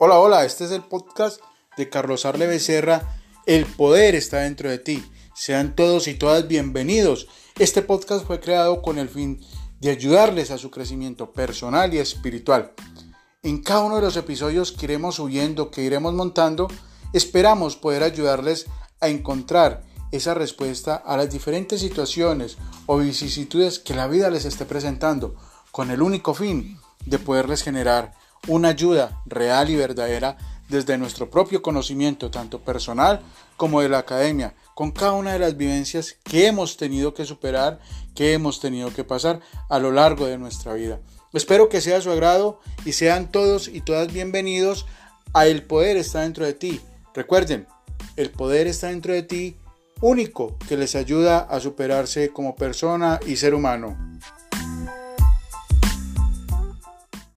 Hola, hola, este es el podcast de Carlos Arle Becerra. El poder está dentro de ti. Sean todos y todas bienvenidos. Este podcast fue creado con el fin de ayudarles a su crecimiento personal y espiritual. En cada uno de los episodios que iremos subiendo, que iremos montando, esperamos poder ayudarles a encontrar esa respuesta a las diferentes situaciones o vicisitudes que la vida les esté presentando, con el único fin de poderles generar una ayuda real y verdadera desde nuestro propio conocimiento, tanto personal como de la academia, con cada una de las vivencias que hemos tenido que superar, que hemos tenido que pasar a lo largo de nuestra vida. Espero que sea su agrado y sean todos y todas bienvenidos a El Poder está dentro de ti. Recuerden, el poder está dentro de ti único que les ayuda a superarse como persona y ser humano.